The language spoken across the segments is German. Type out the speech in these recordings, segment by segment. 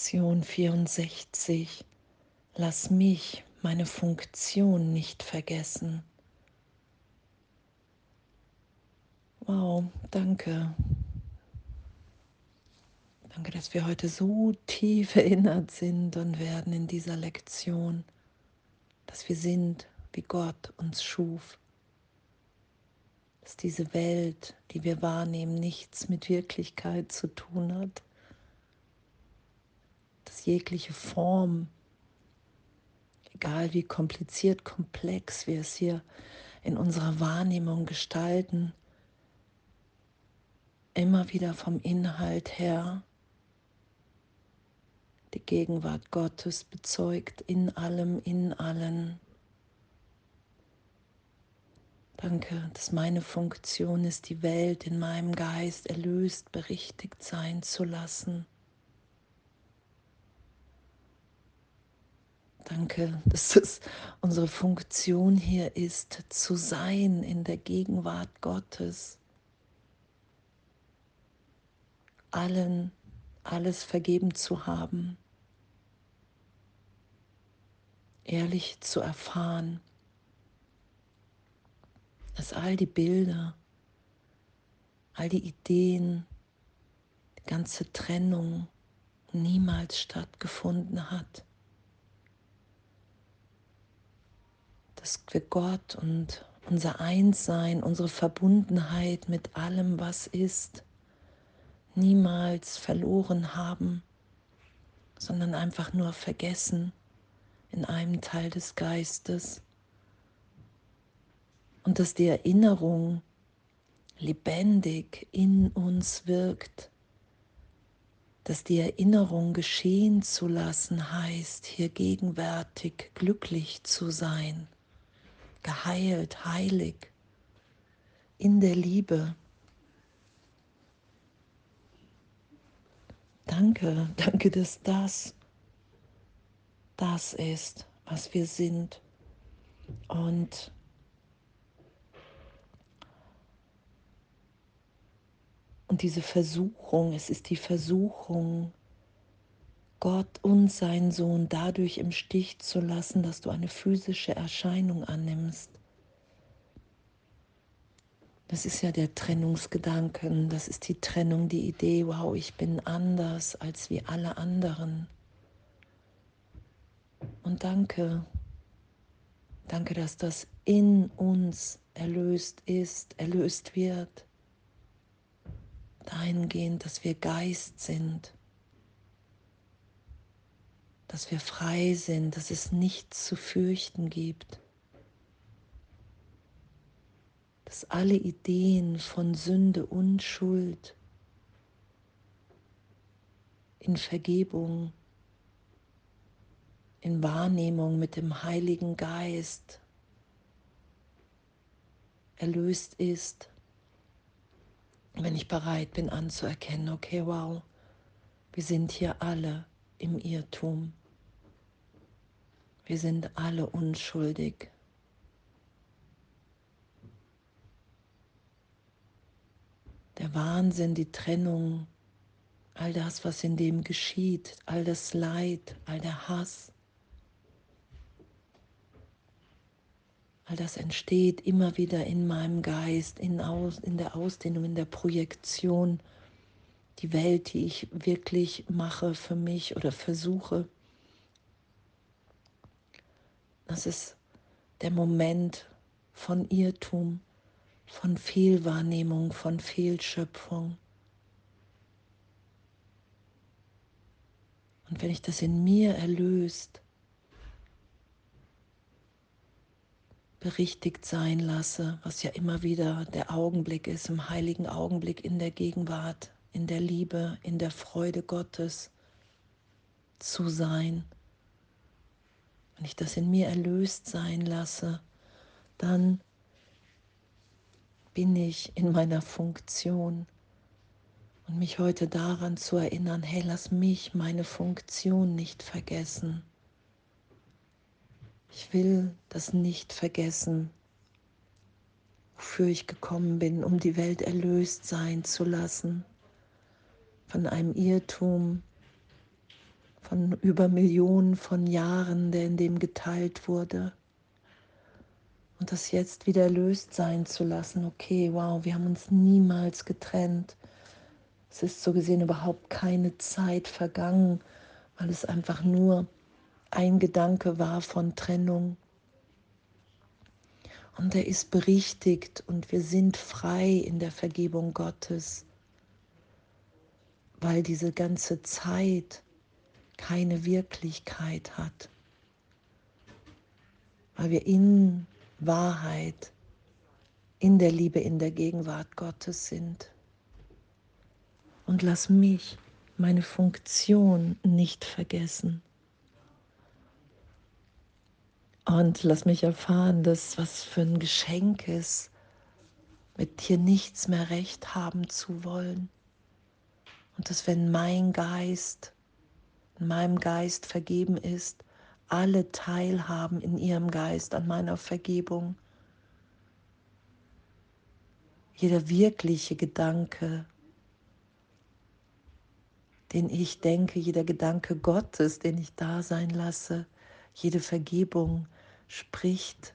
Lektion 64. Lass mich meine Funktion nicht vergessen. Wow, danke. Danke, dass wir heute so tief erinnert sind und werden in dieser Lektion, dass wir sind, wie Gott uns schuf. Dass diese Welt, die wir wahrnehmen, nichts mit Wirklichkeit zu tun hat. Dass jegliche Form, egal wie kompliziert, komplex wir es hier in unserer Wahrnehmung gestalten, immer wieder vom Inhalt her die Gegenwart Gottes bezeugt in allem, in allen. Danke, dass meine Funktion ist, die Welt in meinem Geist erlöst, berichtigt sein zu lassen. Danke, dass es unsere Funktion hier ist, zu sein in der Gegenwart Gottes. Allen alles vergeben zu haben, ehrlich zu erfahren, dass all die Bilder, all die Ideen, die ganze Trennung niemals stattgefunden hat. Dass wir Gott und unser Einssein, unsere Verbundenheit mit allem, was ist, niemals verloren haben, sondern einfach nur vergessen in einem Teil des Geistes. Und dass die Erinnerung lebendig in uns wirkt, dass die Erinnerung geschehen zu lassen heißt, hier gegenwärtig glücklich zu sein, geheilt, heilig, in der Liebe. Danke, danke, dass das das ist, was wir sind. Und Und diese Versuchung, es ist die Versuchung, Gott und seinen Sohn dadurch im Stich zu lassen, dass du eine physische Erscheinung annimmst. Das ist ja der Trennungsgedanken, das ist die Trennung, die Idee, wow, ich bin anders als wie alle anderen. Und danke, danke, dass das in uns erlöst ist, erlöst wird. Dahingehend, dass wir Geist sind, dass wir frei sind, dass es nichts zu fürchten gibt. dass alle Ideen von Sünde und Schuld in Vergebung, in Wahrnehmung mit dem Heiligen Geist erlöst ist, wenn ich bereit bin anzuerkennen, okay, wow, wir sind hier alle im Irrtum. Wir sind alle unschuldig. der Wahnsinn, die Trennung, all das, was in dem geschieht, all das Leid, all der Hass, all das entsteht immer wieder in meinem Geist, in, Aus, in der Ausdehnung, in der Projektion, die Welt, die ich wirklich mache für mich oder versuche. Das ist der Moment von Irrtum von Fehlwahrnehmung, von Fehlschöpfung. Und wenn ich das in mir erlöst, berichtigt sein lasse, was ja immer wieder der Augenblick ist, im heiligen Augenblick in der Gegenwart, in der Liebe, in der Freude Gottes zu sein. Wenn ich das in mir erlöst sein lasse, dann bin ich in meiner Funktion. Und mich heute daran zu erinnern, hey, lass mich meine Funktion nicht vergessen. Ich will das nicht vergessen, wofür ich gekommen bin, um die Welt erlöst sein zu lassen von einem Irrtum, von über Millionen von Jahren, der in dem geteilt wurde. Und das jetzt wieder erlöst sein zu lassen. Okay, wow, wir haben uns niemals getrennt. Es ist so gesehen überhaupt keine Zeit vergangen, weil es einfach nur ein Gedanke war von Trennung. Und er ist berichtigt und wir sind frei in der Vergebung Gottes, weil diese ganze Zeit keine Wirklichkeit hat, weil wir in Wahrheit, in der Liebe, in der Gegenwart Gottes sind. Und lass mich meine Funktion nicht vergessen. Und lass mich erfahren, dass was für ein Geschenk ist, mit dir nichts mehr recht haben zu wollen. Und dass wenn mein Geist, in meinem Geist vergeben ist, alle teilhaben in ihrem Geist an meiner Vergebung. Jeder wirkliche Gedanke, den ich denke, jeder Gedanke Gottes, den ich da sein lasse, jede Vergebung spricht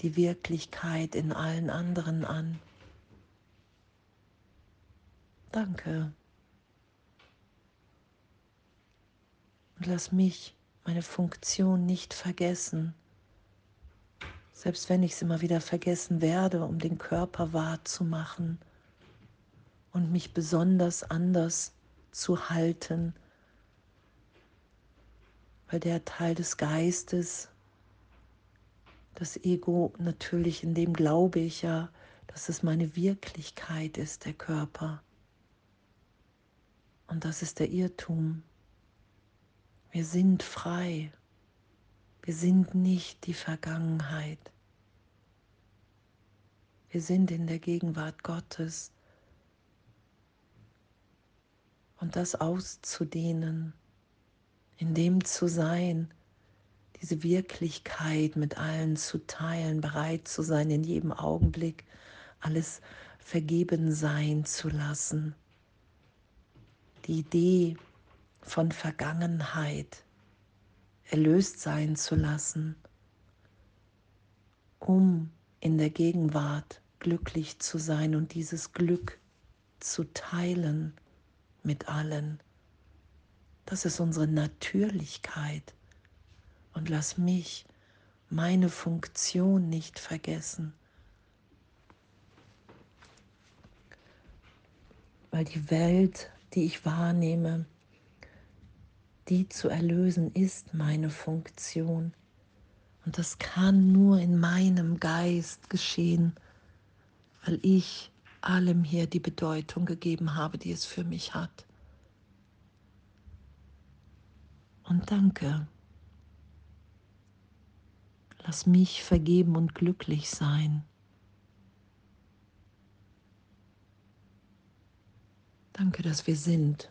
die Wirklichkeit in allen anderen an. Danke. Und lass mich meine Funktion nicht vergessen, selbst wenn ich es immer wieder vergessen werde, um den Körper wahrzumachen und mich besonders anders zu halten, weil der Teil des Geistes, das Ego natürlich, in dem glaube ich ja, dass es meine Wirklichkeit ist, der Körper. Und das ist der Irrtum. Wir sind frei. Wir sind nicht die Vergangenheit. Wir sind in der Gegenwart Gottes. Und das auszudehnen, in dem zu sein, diese Wirklichkeit mit allen zu teilen, bereit zu sein, in jedem Augenblick alles vergeben sein zu lassen. Die Idee, von Vergangenheit erlöst sein zu lassen, um in der Gegenwart glücklich zu sein und dieses Glück zu teilen mit allen. Das ist unsere Natürlichkeit. Und lass mich meine Funktion nicht vergessen. Weil die Welt, die ich wahrnehme, die zu erlösen, ist meine Funktion. Und das kann nur in meinem Geist geschehen, weil ich allem hier die Bedeutung gegeben habe, die es für mich hat. Und danke. Lass mich vergeben und glücklich sein. Danke, dass wir sind